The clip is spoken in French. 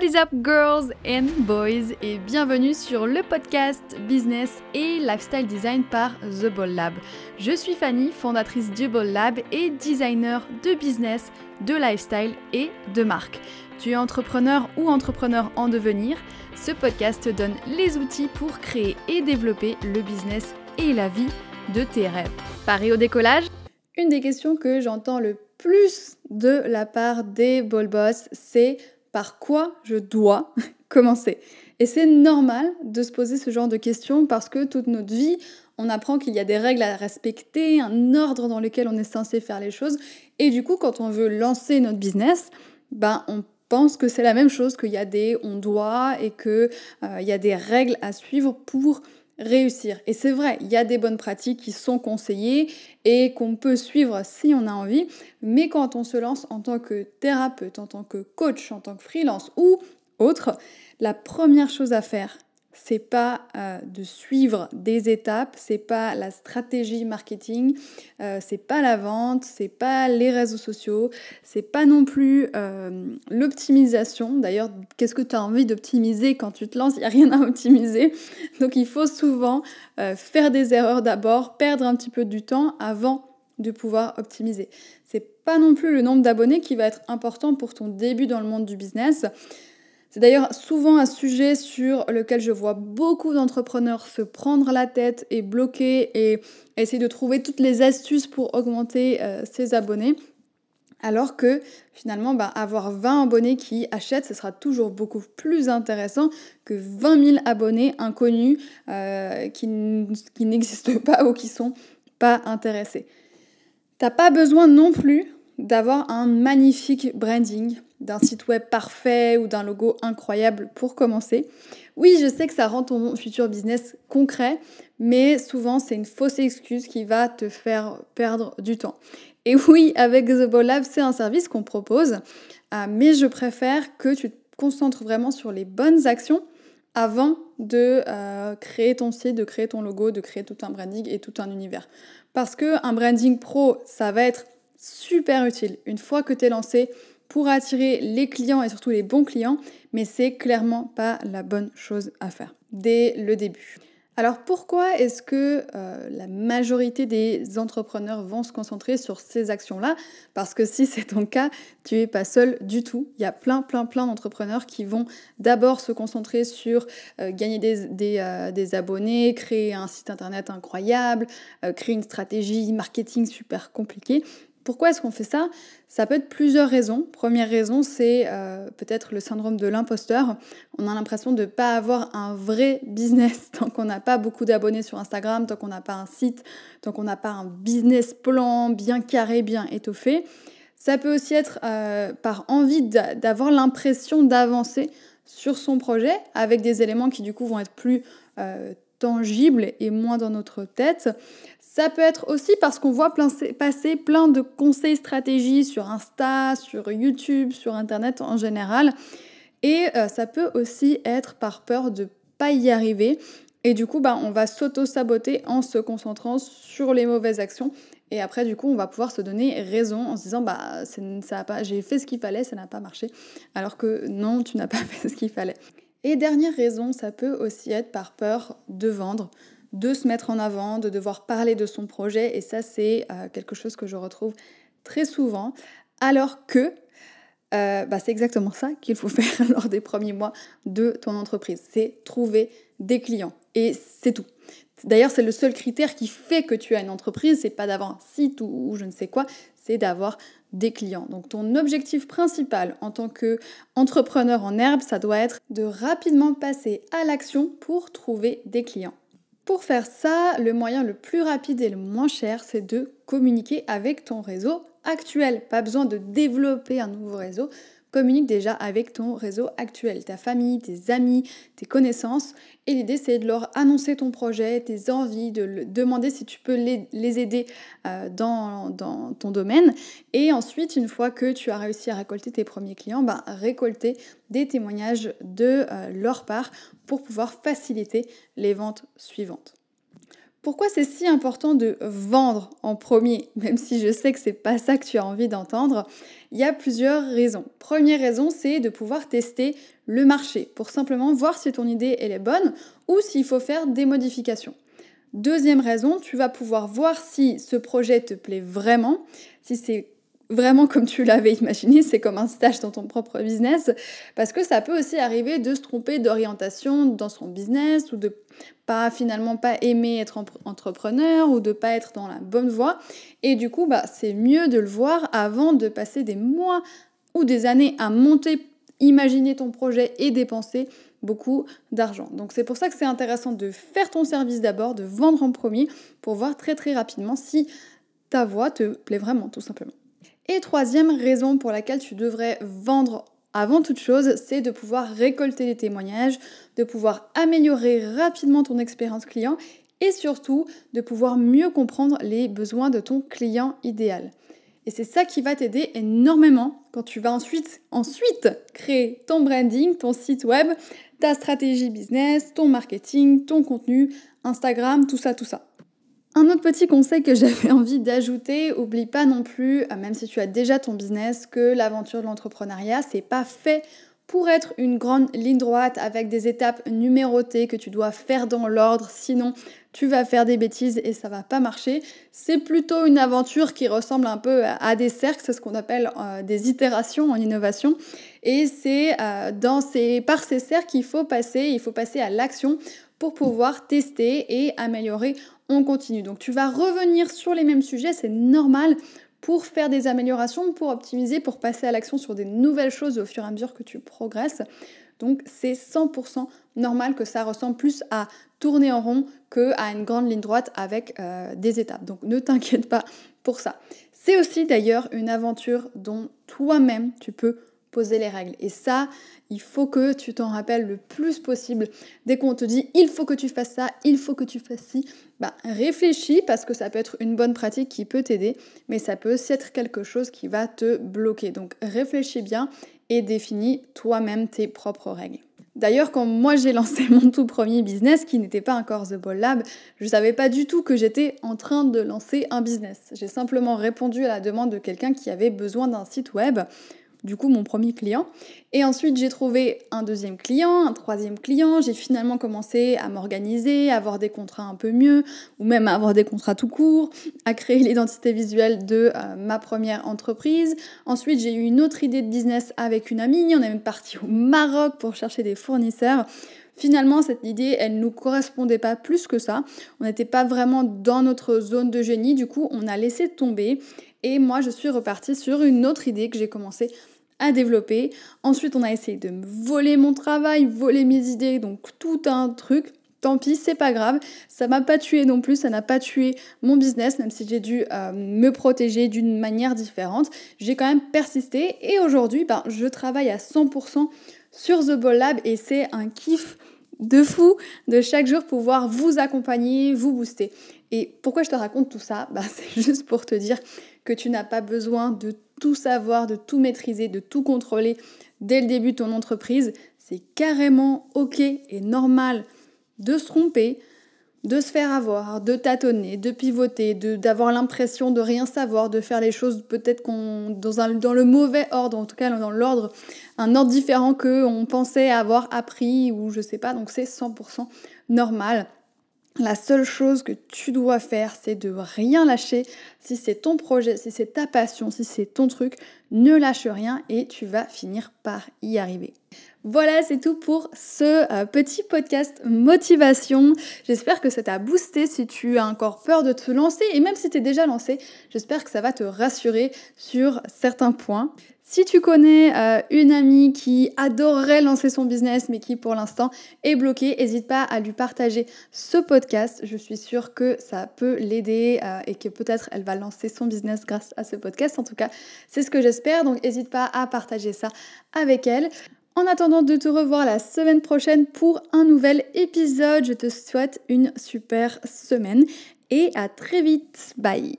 What is up girls and boys? Et bienvenue sur le podcast Business et Lifestyle Design par The Ball Lab. Je suis Fanny, fondatrice du Ball Lab et designer de business, de lifestyle et de marque. Tu es entrepreneur ou entrepreneur en devenir Ce podcast te donne les outils pour créer et développer le business et la vie de tes rêves. Paris au décollage? Une des questions que j'entends le plus de la part des ball boss, c'est par quoi je dois commencer. Et c'est normal de se poser ce genre de questions parce que toute notre vie, on apprend qu'il y a des règles à respecter, un ordre dans lequel on est censé faire les choses. Et du coup, quand on veut lancer notre business, ben on pense que c'est la même chose, qu'il y a des on doit et qu'il euh, y a des règles à suivre pour réussir. Et c'est vrai, il y a des bonnes pratiques qui sont conseillées et qu'on peut suivre si on a envie, mais quand on se lance en tant que thérapeute, en tant que coach, en tant que freelance ou autre, la première chose à faire, c'est pas euh, de suivre des étapes, c'est pas la stratégie marketing, euh, c'est pas la vente, c'est pas les réseaux sociaux, c'est pas non plus euh, l'optimisation. D'ailleurs, qu'est-ce que tu as envie d'optimiser quand tu te lances? Il n'y a rien à optimiser. Donc il faut souvent faire des erreurs d'abord, perdre un petit peu du temps avant de pouvoir optimiser. C'est pas non plus le nombre d'abonnés qui va être important pour ton début dans le monde du business. C'est d'ailleurs souvent un sujet sur lequel je vois beaucoup d'entrepreneurs se prendre la tête et bloquer et essayer de trouver toutes les astuces pour augmenter euh, ses abonnés. Alors que finalement, bah, avoir 20 abonnés qui achètent, ce sera toujours beaucoup plus intéressant que 20 000 abonnés inconnus euh, qui, n'existent pas ou qui sont pas intéressés. T'as pas besoin non plus d'avoir un magnifique branding d'un site web parfait ou d'un logo incroyable pour commencer. Oui, je sais que ça rend ton futur business concret, mais souvent c'est une fausse excuse qui va te faire perdre du temps. Et oui, avec The Ball Lab, c'est un service qu'on propose, euh, mais je préfère que tu te concentres vraiment sur les bonnes actions avant de euh, créer ton site, de créer ton logo, de créer tout un branding et tout un univers. Parce que un branding pro, ça va être super utile. Une fois que tu es lancé, pour attirer les clients et surtout les bons clients, mais c'est clairement pas la bonne chose à faire dès le début. Alors pourquoi est-ce que euh, la majorité des entrepreneurs vont se concentrer sur ces actions-là? Parce que si c'est ton cas, tu n'es pas seul du tout. Il y a plein, plein, plein d'entrepreneurs qui vont d'abord se concentrer sur euh, gagner des, euh, des, abonnés, créer un site internet incroyable, créer une stratégie marketing super compliquée. Pourquoi est-ce qu'on fait ça? Ça peut être plusieurs raisons. Première raison, c'est euh, peut-être le syndrome de l'imposteur. On a l'impression de ne pas avoir un vrai business tant qu'on n'a pas beaucoup d'abonnés sur Instagram, tant qu'on n'a pas un site, tant qu'on n'a pas un business plan bien carré, bien étoffé. Ça peut aussi être euh, par envie d'avoir l'impression d'avancer sur son projet avec des éléments qui du coup vont être plus euh, tangibles et moins dans notre tête. Ça peut être aussi parce qu'on voit passer plein de conseils stratégies sur Insta, sur YouTube, sur Internet en général. Et euh, ça peut aussi être par peur de pas y arriver. Et du coup, bah, on va s'auto-saboter en se concentrant sur les mauvaises actions. Et après, du coup, on va pouvoir se donner raison en se disant, bah, ça pas, j'ai fait ce qu'il fallait, ça n'a pas marché. Alors que non, tu n'as pas fait ce qu'il fallait. Et dernière raison, ça peut aussi être par peur de vendre, de se mettre en avant, de devoir parler de son projet. Et ça, c'est euh, quelque chose que je retrouve très souvent. Alors que euh, bah, c'est exactement ça qu'il faut faire lors des premiers mois de ton entreprise. C'est trouver des clients. Et c'est tout. D'ailleurs, c'est le seul critère qui fait que tu as une entreprise, c'est pas d'avoir un site ou, je ne sais quoi, c'est d'avoir des clients. Donc ton objectif principal en tant qu'entrepreneur en herbe, ça doit être de rapidement passer à l'action pour trouver des clients. Pour faire ça, le moyen le plus rapide et le moins cher, c'est de communiquer avec ton réseau actuel. Pas besoin de développer un nouveau réseau. Communique déjà avec ton réseau actuel, ta famille, tes amis, tes connaissances. Et l'idée, c'est de leur annoncer ton projet, tes envies, de demander si tu peux les, aider euh, dans, ton domaine. Et ensuite, une fois que tu as réussi à récolter tes premiers clients, bah, récolter des témoignages de euh, leur part pour pouvoir faciliter les ventes suivantes. Pourquoi c'est si important de vendre en premier, même si je sais que c'est pas ça que tu as envie d'entendre? Il y a plusieurs raisons. Première raison, c'est de pouvoir tester le marché pour simplement voir si ton idée elle est bonne ou s'il faut faire des modifications. Deuxième raison, tu vas pouvoir voir si ce projet te plaît vraiment, si c'est vraiment comme tu l'avais imaginé, c'est comme un stage dans ton propre business, parce que ça peut aussi arriver de se tromper d'orientation dans son business ou de pas finalement pas aimer être entrepreneur ou de pas être dans la bonne voie. Et du coup, bah, c'est mieux de le voir avant de passer des mois ou des années à monter, imaginer ton projet et dépenser beaucoup d'argent. Donc c'est pour ça que c'est intéressant de faire ton service d'abord, de vendre en premier pour voir très très rapidement si ta voix te plaît vraiment tout simplement. Et troisième raison pour laquelle tu devrais vendre avant toute chose, c'est de pouvoir récolter des témoignages, de pouvoir améliorer rapidement ton expérience client et surtout de pouvoir mieux comprendre les besoins de ton client idéal. Et c'est ça qui va t'aider énormément quand tu vas ensuite, ensuite créer ton branding, ton site web, ta stratégie business, ton marketing, ton contenu, Instagram, tout ça, tout ça. Un autre petit conseil que j'avais envie d'ajouter, oublie pas non plus, euh, même si tu as déjà ton business, que l'aventure de l'entrepreneuriat, c'est pas fait pour être une grande ligne droite avec des étapes numérotées que tu dois faire dans l'ordre, sinon tu vas faire des bêtises et ça va pas marcher. C'est plutôt une aventure qui ressemble un peu à des cercles, c'est ce qu'on appelle euh, des itérations en innovation. Et c'est euh, dans ces, par ces cercles qu'il faut passer, il faut passer à l'action pour pouvoir tester et améliorer on continue. Donc tu vas revenir sur les mêmes sujets, c'est normal pour faire des améliorations, pour optimiser, pour passer à l'action sur des nouvelles choses au fur et à mesure que tu progresses. Donc c'est 100% normal que ça ressemble plus à tourner en rond que à une grande ligne droite avec euh, des étapes. Donc ne t'inquiète pas pour ça. C'est aussi d'ailleurs une aventure dont toi-même tu peux poser les règles. Et ça, il faut que tu t'en rappelles le plus possible. Dès qu'on te dit il faut que tu fasses ça, il faut que tu fasses ci, bah réfléchis parce que ça peut être une bonne pratique qui peut t'aider, mais ça peut aussi être quelque chose qui va te bloquer. Donc réfléchis bien et définis toi-même tes propres règles. D'ailleurs, quand moi j'ai lancé mon tout premier business, qui n'était pas encore The Ball Lab, je ne savais pas du tout que j'étais en train de lancer un business. J'ai simplement répondu à la demande de quelqu'un qui avait besoin d'un site web du coup mon premier client. Et ensuite j'ai trouvé un deuxième client, un troisième client, j'ai finalement commencé à m'organiser, à avoir des contrats un peu mieux, ou même à avoir des contrats tout court, à créer l'identité visuelle de euh, ma première entreprise. Ensuite j'ai eu une autre idée de business avec une amie, on est même parti au Maroc pour chercher des fournisseurs. Finalement, cette idée, elle ne nous correspondait pas plus que ça. On n'était pas vraiment dans notre zone de génie. Du coup, on a laissé tomber. Et moi, je suis repartie sur une autre idée que j'ai commencé à développer. Ensuite, on a essayé de me voler mon travail, voler mes idées, donc tout un truc. Tant pis, c'est pas grave. Ça m'a pas tué non plus, ça n'a pas tué mon business, même si j'ai dû euh, me protéger d'une manière différente. J'ai quand même persisté et aujourd'hui, ben, je travaille à 100% sur The Ball Lab et c'est un kiff de fou de chaque jour pouvoir vous accompagner, vous booster. Et pourquoi je te raconte tout ça? Ben, C'est juste pour te dire que tu n'as pas besoin de tout savoir, de tout maîtriser, de tout contrôler dès le début de ton entreprise. C'est carrément ok et normal de se tromper, de se faire avoir, de tâtonner, de pivoter, d'avoir l'impression de rien savoir, de faire les choses peut-être dans, dans le mauvais ordre, en tout cas dans l'ordre, un ordre différent que on pensait avoir appris ou je sais pas. Donc c'est 100% normal. La seule chose que tu dois faire, c'est de rien lâcher. Si c'est ton projet, si c'est ta passion, si c'est ton truc, ne lâche rien et tu vas finir par y arriver. Voilà, c'est tout pour ce euh, petit podcast motivation. J'espère que ça t'a boosté si tu as encore peur de te lancer et même si tu es déjà lancé, j'espère que ça va te rassurer sur certains points. Si tu connais euh, une amie qui adorerait lancer son business mais qui pour l'instant est bloquée, n'hésite pas à lui partager ce podcast. Je suis sûre que ça peut l'aider euh, et que peut-être elle va lancer son business grâce à ce podcast. En tout cas, c'est ce que j'espère. Donc n'hésite pas à partager ça avec elle. En attendant de te revoir la semaine prochaine pour un nouvel épisode, je te souhaite une super semaine et à très vite. Bye